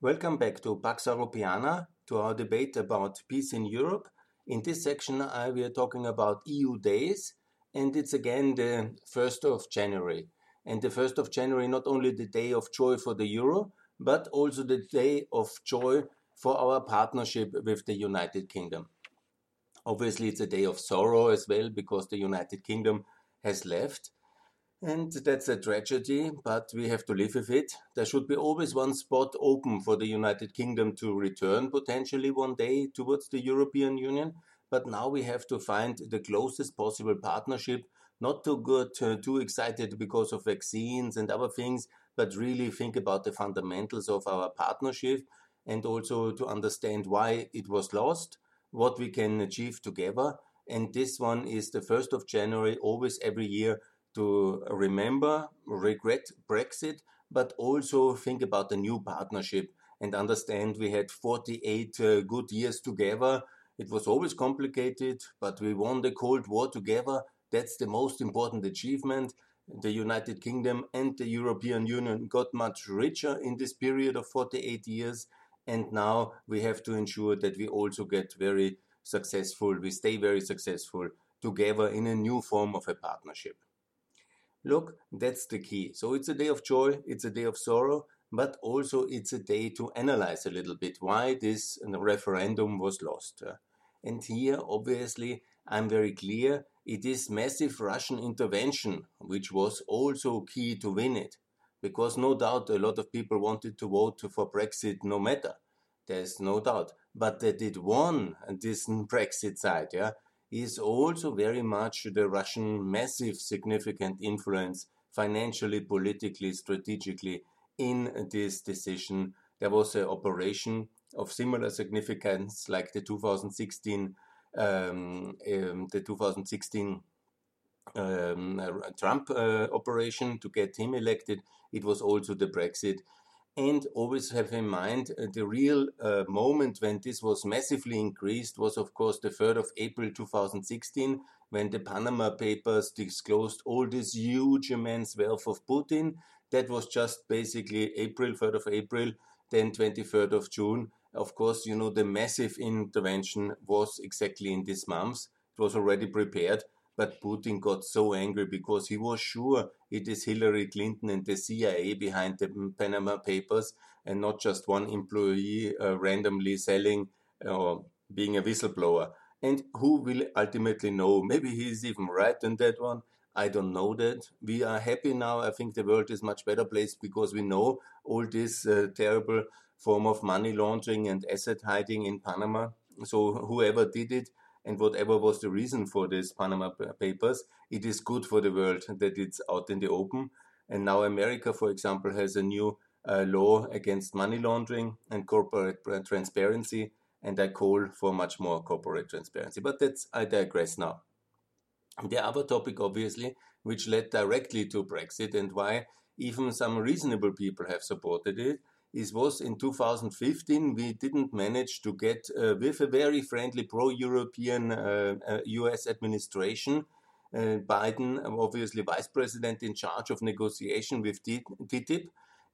Welcome back to Pax Europiana, to our debate about peace in Europe. In this section, I, we are talking about EU days, and it's again the 1st of January. And the 1st of January, not only the day of joy for the euro, but also the day of joy for our partnership with the United Kingdom. Obviously, it's a day of sorrow as well because the United Kingdom has left. And that's a tragedy, but we have to live with it. There should be always one spot open for the United Kingdom to return potentially one day towards the European Union. But now we have to find the closest possible partnership, not to get uh, too excited because of vaccines and other things, but really think about the fundamentals of our partnership and also to understand why it was lost, what we can achieve together. And this one is the 1st of January, always every year to remember, regret Brexit, but also think about the new partnership and understand we had 48 uh, good years together. It was always complicated, but we won the Cold War together. That's the most important achievement. The United Kingdom and the European Union got much richer in this period of 48 years. And now we have to ensure that we also get very successful, we stay very successful together in a new form of a partnership. Look, that's the key. So it's a day of joy, it's a day of sorrow, but also it's a day to analyze a little bit why this referendum was lost. And here, obviously, I'm very clear it is massive Russian intervention, which was also key to win it. Because no doubt a lot of people wanted to vote for Brexit no matter. There's no doubt. But that it won this Brexit side, yeah, is also very much the Russian massive significant influence financially, politically, strategically in this decision. There was an operation of similar significance like the 2016 um, um, the 2016 um, Trump uh, operation to get him elected. It was also the Brexit and always have in mind uh, the real uh, moment when this was massively increased was, of course, the 3rd of April 2016, when the Panama Papers disclosed all this huge, immense wealth of Putin. That was just basically April, 3rd of April, then 23rd of June. Of course, you know, the massive intervention was exactly in this month. It was already prepared but Putin got so angry because he was sure it is Hillary Clinton and the CIA behind the Panama Papers and not just one employee uh, randomly selling or being a whistleblower. And who will ultimately know? Maybe he is even right in that one. I don't know that. We are happy now. I think the world is much better place because we know all this uh, terrible form of money laundering and asset hiding in Panama. So whoever did it and whatever was the reason for this Panama Papers, it is good for the world that it's out in the open. And now America, for example, has a new uh, law against money laundering and corporate transparency, and I call for much more corporate transparency. But that's I digress now. The other topic, obviously, which led directly to Brexit and why even some reasonable people have supported it, it was in 2015 we didn't manage to get uh, with a very friendly pro-European uh, uh, U.S. administration. Uh, Biden, obviously vice president in charge of negotiation with TTIP,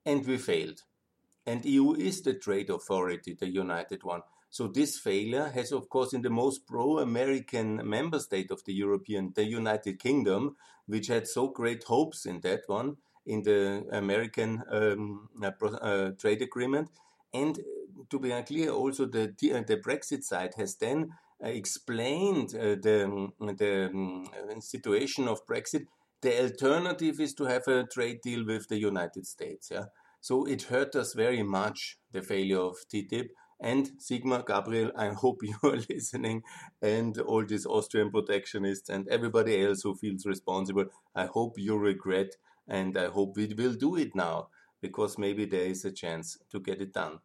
and we failed. And EU is the trade authority, the united one. So this failure has, of course, in the most pro-American member state of the European, the United Kingdom, which had so great hopes in that one, in the American um, uh, uh, trade agreement. And to be clear, also the, uh, the Brexit side has then explained the, the um, situation of Brexit. The alternative is to have a trade deal with the United States. Yeah? So it hurt us very much, the failure of TTIP. And Sigmar, Gabriel, I hope you are listening, and all these Austrian protectionists and everybody else who feels responsible. I hope you regret and I hope we will do it now because maybe there is a chance to get it done.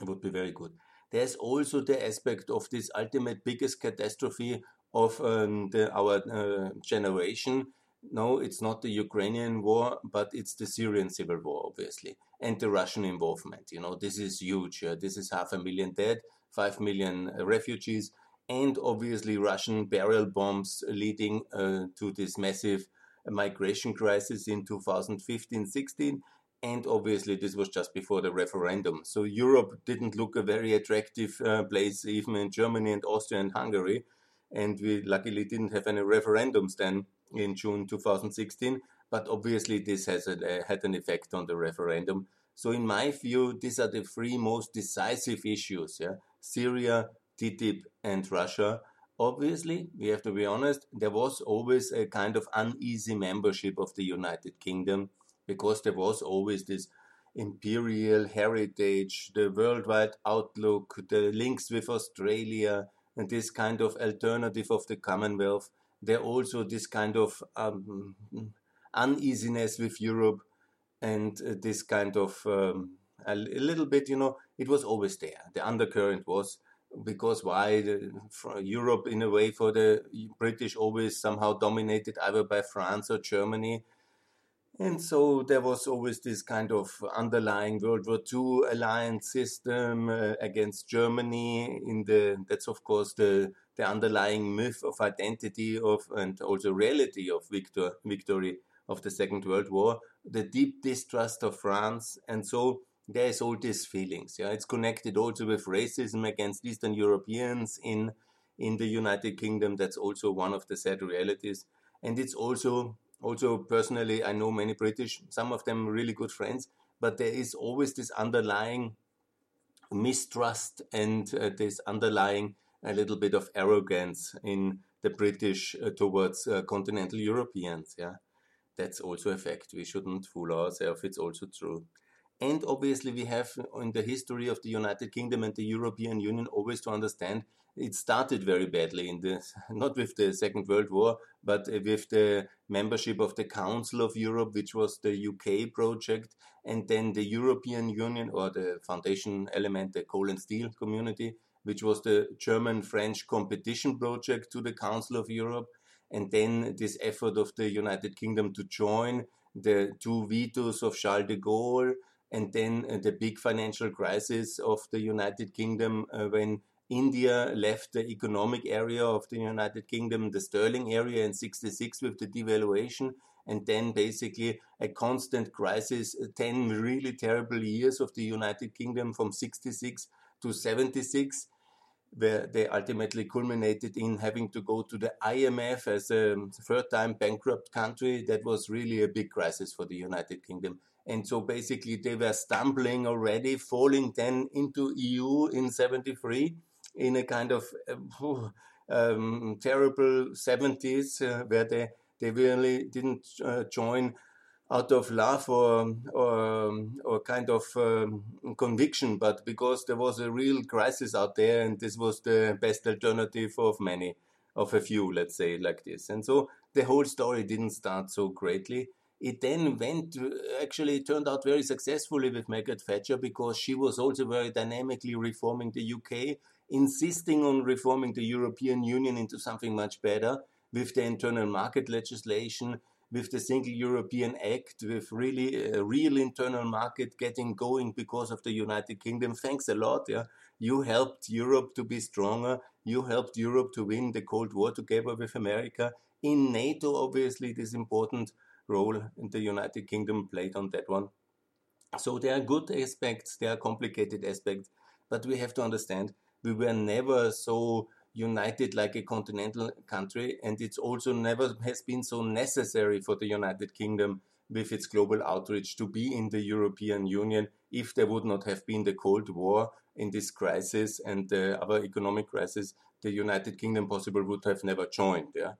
It would be very good. There's also the aspect of this ultimate biggest catastrophe of um, the, our uh, generation. No, it's not the Ukrainian war, but it's the Syrian civil war, obviously, and the Russian involvement. You know, this is huge. Uh, this is half a million dead, five million uh, refugees, and obviously Russian barrel bombs leading uh, to this massive migration crisis in 2015-16 and obviously this was just before the referendum. So Europe didn't look a very attractive uh, place, even in Germany and Austria and Hungary. And we luckily didn't have any referendums then in June 2016. But obviously this has a, had an effect on the referendum. So in my view, these are the three most decisive issues: yeah? Syria, TTIP, and Russia. Obviously, we have to be honest. There was always a kind of uneasy membership of the United Kingdom because there was always this imperial heritage, the worldwide outlook, the links with Australia, and this kind of alternative of the Commonwealth. There also this kind of um, uneasiness with Europe and uh, this kind of um, a, little bit, you know, it was always there. The undercurrent was because why the, Europe, in a way, for the British, always somehow dominated either by France or Germany. And so there was always this kind of underlying World War II alliance system uh, against Germany. In the that's of course the the underlying myth of identity of and also reality of victor, victory of the Second World War, the deep distrust of France, and so there is all these feelings. Yeah, it's connected also with racism against Eastern Europeans in in the United Kingdom. That's also one of the sad realities, and it's also also personally I know many British, some of them really good friends, but there is always this underlying mistrust and uh, this underlying a little bit of arrogance in the British uh, towards uh, continental Europeans. Yeah that's also a fact. We shouldn't fool ourselves. It's also true. And obviously, we have in the history of the United Kingdom and the European Union always to understand it started very badly in the not with the Second World War, but with the membership of the Council of Europe, which was the UK project, and then the European Union or the foundation element, the coal and steel community, which was the German French competition project to the Council of Europe. And then this effort of the United Kingdom to join the two vetoes of Charles de Gaulle, and then uh, the big financial crisis of the United Kingdom uh, when India left the economic area of the United Kingdom, the sterling area in 66 with the devaluation, and then basically a constant crisis, uh, 10 really terrible years of the United Kingdom from 66 to 76 where they ultimately culminated in having to go to the IMF as a third time bankrupt country. That was really a big crisis for the United Kingdom. And so basically they were stumbling already, falling then into EU in 73 in a kind of uh, um, terrible 70s uh, where they, they really didn't uh, join out of love or or, or kind of um, conviction, but because there was a real crisis out there, and this was the best alternative of many, of a few, let's say like this. And so the whole story didn't start so greatly. It then went actually it turned out very successfully with Margaret Thatcher because she was also very dynamically reforming the UK, insisting on reforming the European Union into something much better with the internal market legislation, with the Single European Act, with really a real internal market getting going because of the United Kingdom. Thanks a lot. Yeah, you helped Europe to be stronger. You helped Europe to win the Cold War together with America. In NATO, obviously, this important role in the United Kingdom played on that one. So there are good aspects, there are complicated aspects, but we have to understand we were never so united like a continental country, and it's also never has been so necessary for the United Kingdom with its global outreach to be in the European Union if there would not have been the Cold War in this crisis and the other economic crisis, the United Kingdom possible would have never joined. Yeah.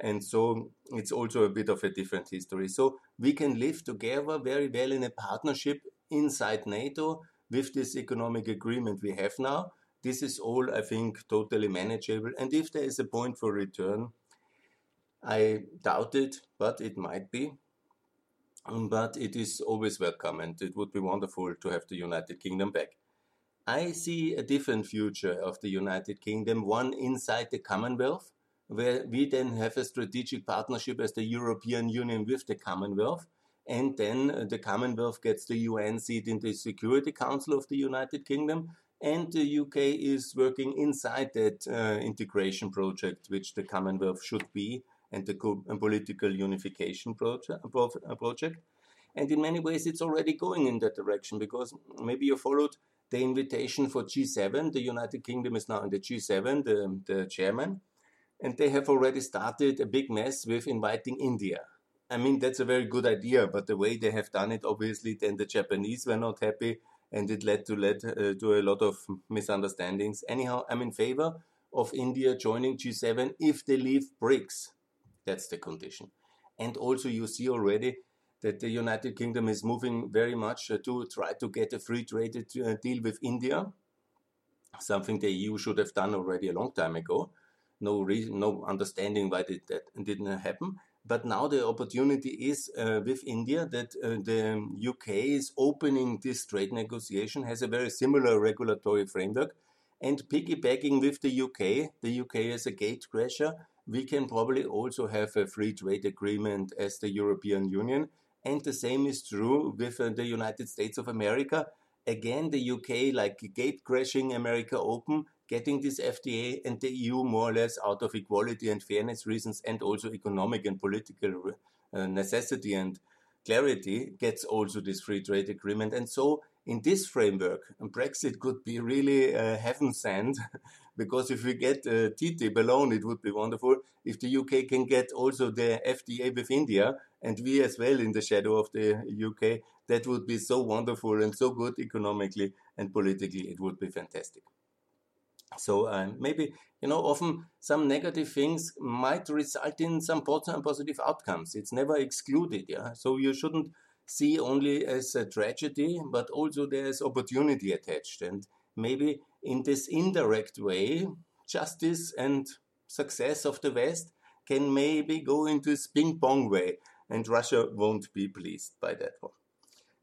And so it's also a bit of a different history. So we can live together very well in a partnership inside NATO with this economic agreement we have now this is all, I think, totally manageable. And if there is a point for return, I doubt it, but it might be. Um, but it is always welcome, and it would be wonderful to have the United Kingdom back. I see a different future of the United Kingdom, one inside the Commonwealth, where we then have a strategic partnership as the European Union with the Commonwealth. And then uh, the Commonwealth gets the UN seat in the Security Council of the United Kingdom and the UK is working inside that uh, integration project, which the Commonwealth should be, and the political unification project. project. And in many ways, it's already going in that direction because maybe you followed the invitation for G7. The United Kingdom is now in the G7, the, the chairman, and they have already started a big mess with inviting India. I mean, that's a very good idea, but the way they have done it, obviously, then the Japanese were not happy, and it led to led uh, to a lot of misunderstandings. Anyhow, I'm in favor of India joining G7 if they leave BRICS. That's the condition. And also, you see already that the United Kingdom is moving very much uh, to try to get a free trade uh, deal with India, something the EU should have done already a long time ago. No reason, no understanding why did that didn't happen. But now the opportunity is uh, with India that uh, the UK is opening this trade negotiation, has a very similar regulatory framework, and piggybacking with the UK, the UK is a gatecrasher, we can probably also have a free trade agreement as the European Union and the same is true with uh, the United States of America. Again, the UK, like gate crashing America open, getting this FTA and the EU more or less out of equality and fairness reasons and also economic and political uh, necessity and clarity gets also this free trade agreement. And so in this framework, Brexit could be really uh, heaven sent because if we get uh, TTIP alone, it would be wonderful. If the UK can get also the FTA with India and we as well in the shadow of the UK, that would be so wonderful and so good economically and politically. It would be fantastic. So um, maybe you know often some negative things might result in some positive outcomes. It's never excluded. Yeah. So you shouldn't see only as a tragedy, but also there's opportunity attached. And maybe in this indirect way, justice and success of the West can maybe go into this ping pong way, and Russia won't be pleased by that one.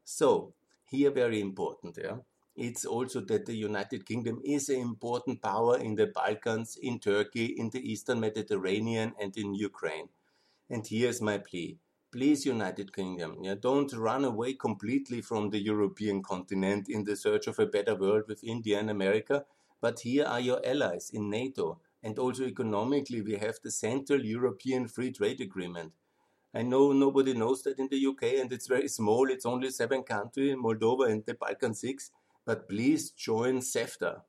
So, here very important, yeah. It's also that the United Kingdom is an important power in the Balkans, in Turkey, in the Eastern Mediterranean, and in Ukraine. And here's my plea please, United Kingdom, yeah, don't run away completely from the European continent in the search of a better world with India and America. But here are your allies in NATO, and also economically, we have the Central European Free Trade Agreement. I know nobody knows that in the UK, and it's very small. It's only seven countries, Moldova and the Balkan Six. But please join CEFTA.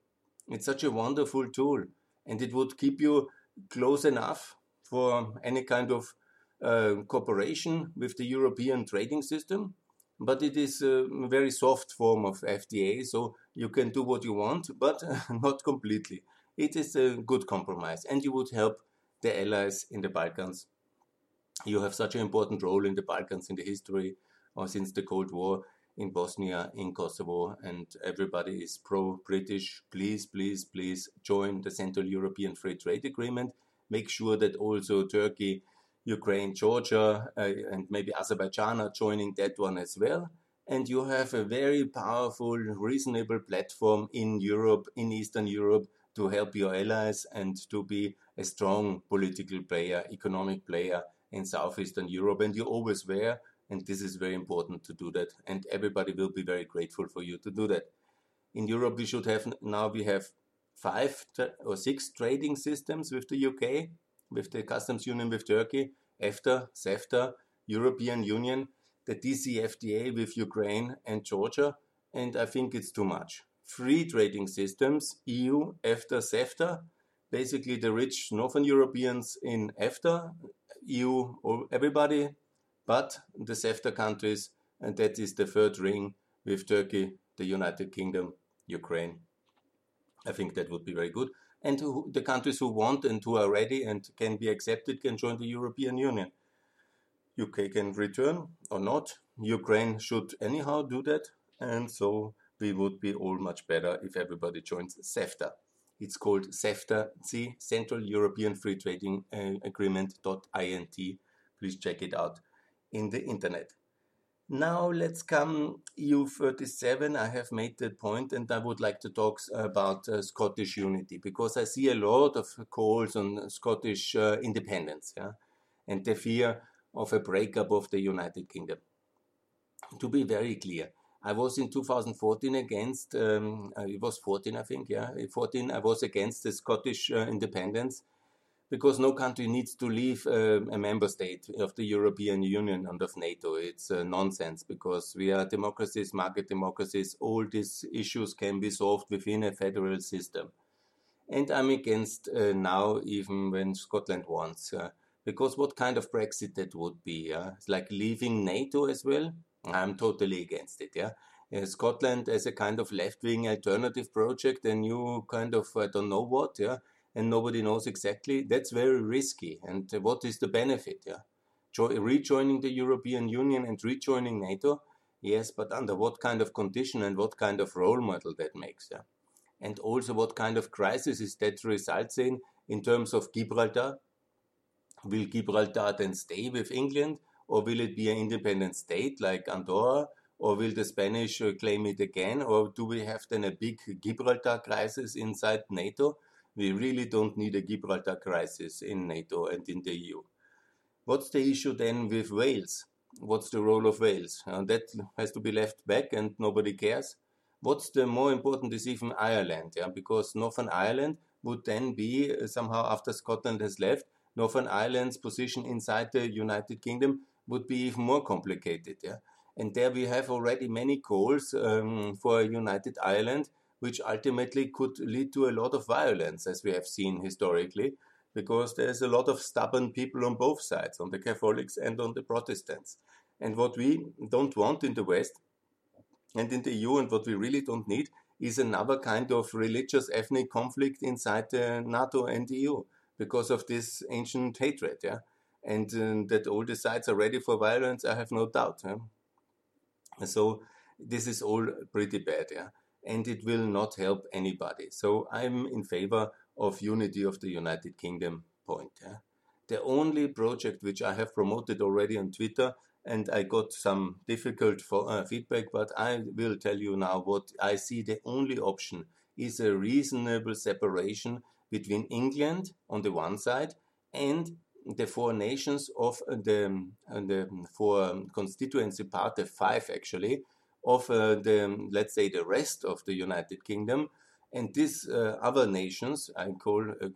It's such a wonderful tool, and it would keep you close enough for any kind of uh, cooperation with the European trading system, but it is a very soft form of FTA, so you can do what you want, but not completely. It is a good compromise, and you would help the allies in the Balkans. You have such an important role in the Balkans in the history or since the Cold War in Bosnia, in Kosovo, and everybody is pro British. Please, please, please join the Central European Free Trade Agreement. Make sure that also Turkey Ukraine, Georgia, uh, and maybe Azerbaijan are joining that one as well. And you have a very powerful, reasonable platform in Europe, in Eastern Europe, to help your allies and to be a strong political player, economic player in Southeastern Europe. And you always were, and this is very important to do that. And everybody will be very grateful for you to do that. In Europe, we should have now we have five or six trading systems with the UK with the customs union with Turkey, EFTA, CEFTA, European Union, the DCFTA with Ukraine and Georgia, and I think it's too much. Free trading systems, EU, EFTA, CEFTA, basically the rich Northern Europeans in EFTA, EU, everybody, but the CEFTA countries, and that is the third ring with Turkey, the United Kingdom, Ukraine. I think that would be very good and who, the countries who want and who are ready and can be accepted can join the European Union. UK can return or not. Ukraine should anyhow do that, and so we would be all much better if everybody joins CEFTA. It's called CEFTA, C Central European Free Trading uh, Agreement.int. Please check it out in the internet. Now let's come EU37. I have made that point and I would like to talk about uh, Scottish unity because I see a lot of calls on Scottish uh, independence yeah, and the fear of a breakup of the United Kingdom. To be very clear, I was in 2014 against, um, uh, it was 14 I think, yeah, 14 I was against the Scottish uh, independence because no country needs to leave uh, a member state of the European Union and of NATO. It's uh, nonsense because we are democracies, market democracies. All these issues can be solved within a federal system. And I'm against uh, now, even when Scotland wants, uh, because what kind of Brexit that would be? It's like leaving NATO as well. I'm totally against it. Yeah. Uh, Scotland as a kind of left-wing alternative project, a new kind of I don't know what, yeah, and nobody knows exactly, that's very risky. And what is the benefit? Yeah, jo- rejoining the European Union and rejoining NATO, yes, but under what kind of condition and what kind of role model that makes? Yeah, and also what kind of crisis is that results in in terms of Gibraltar? Will Gibraltar then stay with England, or will it be an independent state like Andorra? Or will the Spanish uh, claim it again? Or do we have then a big Gibraltar crisis inside NATO? We really don't need a Gibraltar crisis in NATO and in the EU. What's the issue then with Wales? What's the role of Wales? Uh, that has to be left back and nobody cares. What's the more important is even Ireland, yeah? because Northern Ireland would then be uh, somehow after Scotland has left, Northern Ireland's position inside the United Kingdom would be even more complicated. Yeah? And there we have already many calls um, for a united Ireland which ultimately could lead to a lot of violence, as we have seen historically, because there's a lot of stubborn people on both sides, on the Catholics and on the Protestants. And what we don't want in the West and in the EU, and what we really don't need, is another kind of religious ethnic conflict inside the NATO and the EU because of this ancient hatred. Yeah? And uh, that all the sides are ready for violence, I have no doubt. Yeah? So this is all pretty bad. Yeah? And it will not help anybody. So I'm in favor of unity of the United Kingdom point. Yeah? The only project which I have promoted already on Twitter, and I got some difficult for, uh, feedback, but I will tell you now what I see the only option is a reasonable separation between England on the one side and the four nations of uh, the, um, uh, the four constituency part, the five actually, of uh, the, let's say, the rest of the United Kingdom. And these uh, other nations, I call uh,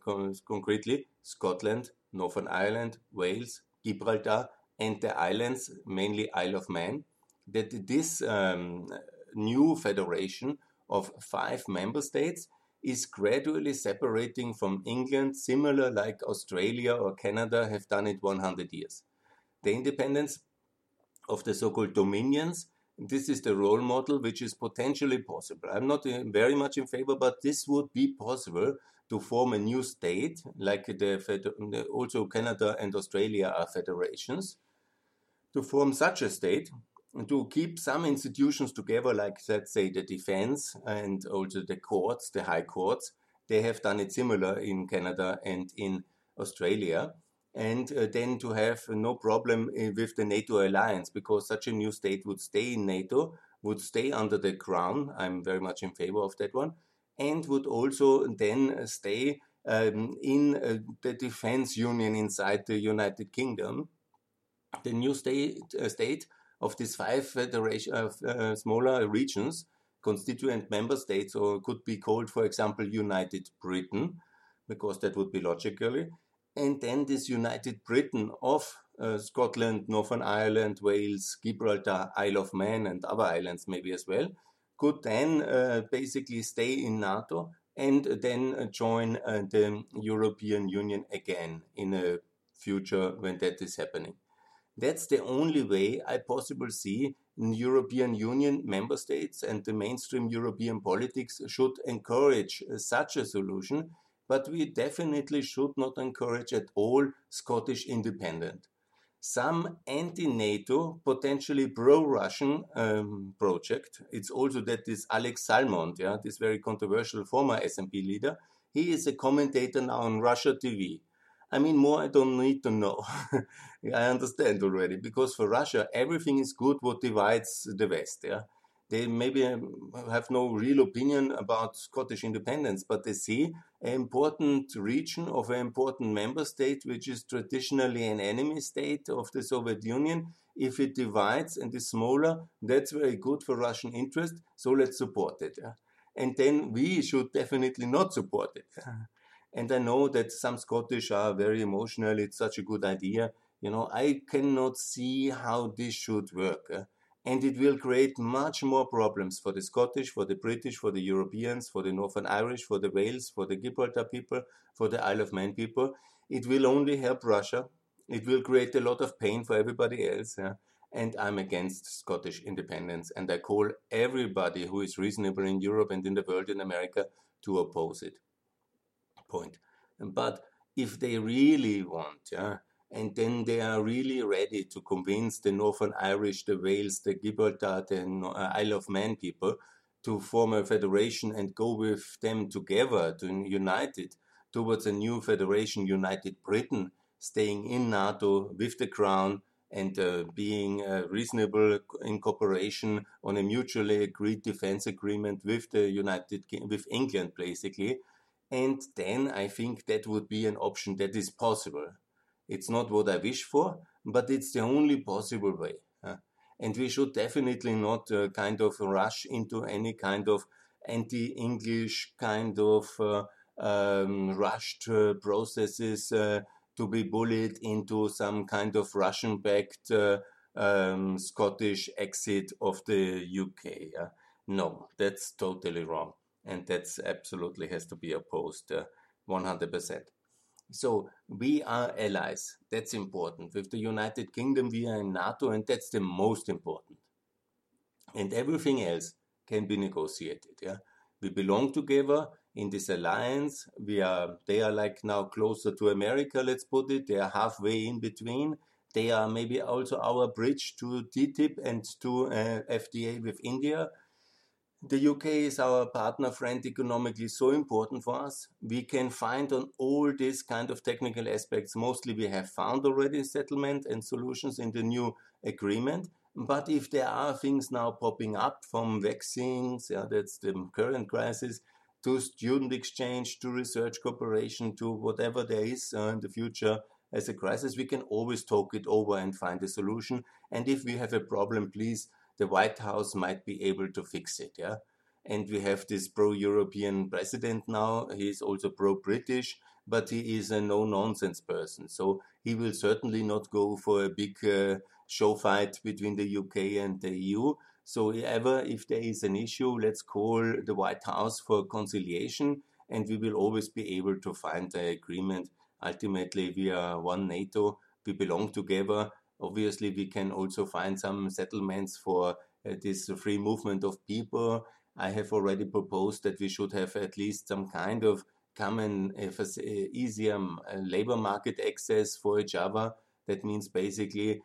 concretely Scotland, Northern Ireland, Wales, Gibraltar, and the islands, mainly Isle of Man, that this um, new federation of five member states is gradually separating from England, similar like Australia or Canada have done it 100 years. The independence of the so called dominions this is the role model which is potentially possible. I'm not uh, very much in favor, but this would be possible to form a new state, like the also Canada and Australia are federations, to form such a state to keep some institutions together, like let's say the defense and also the courts, the high courts. They have done it similar in Canada and in Australia and uh, then to have no problem uh, with the NATO alliance because such a new state would stay in NATO, would stay under the crown. I'm very much in favor of that one, and would also then stay um, in uh, the defense union inside the United Kingdom. The new state, uh, state of these five federation, uh, smaller regions, constituent member states, or could be called, for example, United Britain, because that would be logically and then this united Britain of uh, Scotland, Northern Ireland, Wales, Gibraltar, Isle of Man, and other islands maybe as well, could then uh, basically stay in NATO and then uh, join uh, the European Union again in a future when that is happening. That's the only way I possibly see European Union member states and the mainstream European politics should encourage uh, such a solution but we definitely should not encourage at all Scottish independence. Some anti-NATO, potentially pro-Russian um, project. It's also that this Alex Salmond, yeah, this very controversial former SNP leader, he is a commentator now on Russia TV. I mean, more I don't need to know. I understand already because for Russia everything is good what divides the West. Yeah, they maybe have no real opinion about Scottish independence, but they see an important region of an important member state, which is traditionally an enemy state of the Soviet Union. If it divides and is smaller, that's very good for Russian interest. So let's support it. And then we should definitely not support it. And I know that some Scottish are very emotional. It's such a good idea. You know, I cannot see how this should work. And it will create much more problems for the Scottish, for the British, for the Europeans, for the Northern Irish, for the Wales, for the Gibraltar people, for the Isle of Man people. It will only help Russia. It will create a lot of pain for everybody else. Yeah? And I'm against Scottish independence. And I call everybody who is reasonable in Europe and in the world in America to oppose it. Point. But if they really want, yeah, and then they are really ready to convince the Northern Irish, the Wales, the Gibraltar, the uh, Isle of Man people to form a federation and go with them together to unite it towards a new federation, United Britain, staying in NATO with the Crown and uh, being uh, reasonable in cooperation on a mutually agreed defense agreement with the United with England, basically. And then I think that would be an option that is possible. It's not what I wish for, but it's the only possible way. Uh, and we should definitely not uh, kind of rush into any kind of anti-English kind of uh, um, rushed uh, processes uh, to be bullied into some kind of Russian-backed uh, um, Scottish exit of the UK. no, that's totally wrong, and that's absolutely has to be opposed 100%. So we are allies. That's important. With the United Kingdom, we are in NATO, and that's the most important. And everything else can be negotiated. Yeah, we belong together in this alliance. We are. They are like now closer to America. Let's put it. They are halfway in between. They are maybe also our bridge to TTIP and to uh, FTA with India the UK is our partner friend economically so important for us. We can find on all these kind of technical aspects. Mostly we have found already settlement and solutions in the new agreement. But if there are things now popping up from vaccines, yeah, that's the current crisis, to student exchange, to research cooperation, to whatever there is uh, in the future as a crisis, we can always talk it over and find a solution. And if we have a problem, please the White House might be able to fix it. Yeah. And we have this pro European president now. He is also pro British, but he is a no nonsense person. So he will certainly not go for a big uh, show fight between the UK and the EU. So, ever if there is an issue, let's call the White House for conciliation, and we will always be able to find an agreement. Ultimately, we are one NATO, we belong together, Obviously, we can also find some settlements for uh, this free movement of people. I have already proposed that we should have at least some kind of common, uh, uh easier um, labor market access for each other. That means basically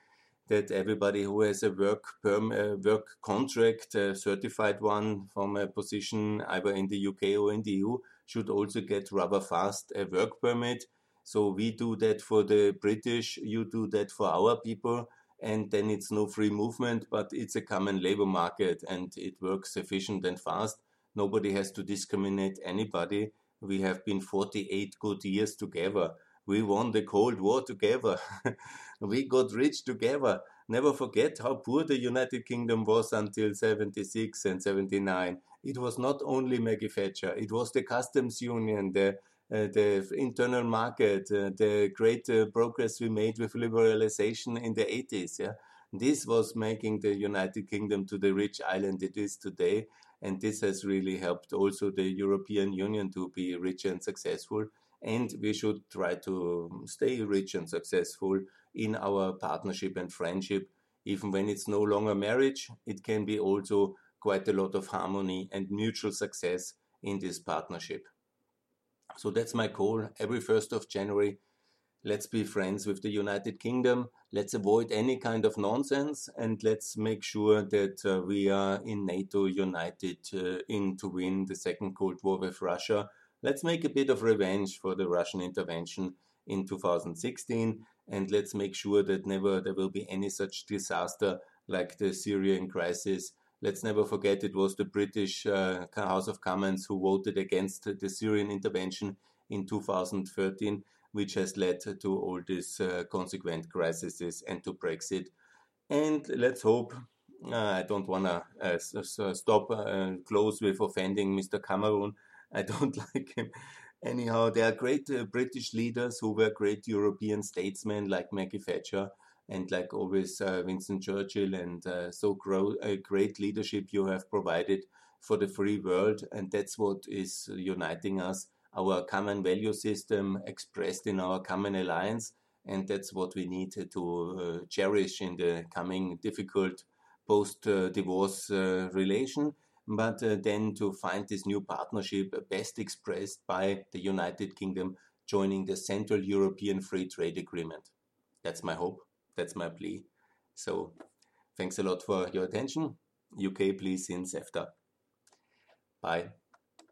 that everybody who has a work perm, uh, work contract, a certified one from a position either in the UK or in the EU, should also get rather fast a work permit so we do that for the British, you do that for our people, and then it's no free movement, but it's a common labor market and it works efficient and fast. Nobody has to discriminate anybody. We have been 48 good years together. We won the Cold War together. we got rich together. Never forget how poor the United Kingdom was until 76 and 79. It was not only Maggie Thatcher, it was the customs union, the the internal market, uh, the great uh, progress we made with liberalization in the 80s. Yeah, this was making the United Kingdom to the rich island it is today, and this has really helped also the European Union to be rich and successful. And we should try to stay rich and successful in our partnership and friendship. Even when it's no longer marriage, it can be also quite a lot of harmony and mutual success in this partnership. So that's my call. Every 1st of January, let's be friends with the United Kingdom. Let's avoid any kind of nonsense and let's make sure that uh, we are in NATO united uh, in to win the second Cold War with Russia. Let's make a bit of revenge for the Russian intervention in 2016 and let's make sure that never there will be any such disaster like the Syrian crisis let's never forget it was the British uh, House of Commons who voted against the Syrian intervention in 2013, which has led to all these uh, consequent crises and to Brexit. And let's hope. Uh, I don't want to uh, stop uh, close with offending Mr. Cameron. I don't like him. anyhow, there are great uh, British leaders who were great European statesmen like Maggie Thatcher and like always uh, Winston Churchill, and uh, so a great leadership you have provided for the free world, and that's what is uniting us. Our common value system expressed in our common alliance, and that's what we need to uh, cherish in the coming difficult post-divorce uh, relation. But uh, then to find this new partnership best expressed by the United Kingdom joining the Central European Free Trade Agreement. That's my hope. That's my plea. So thanks a lot for your attention. UK, please, in CEFTA. Bye.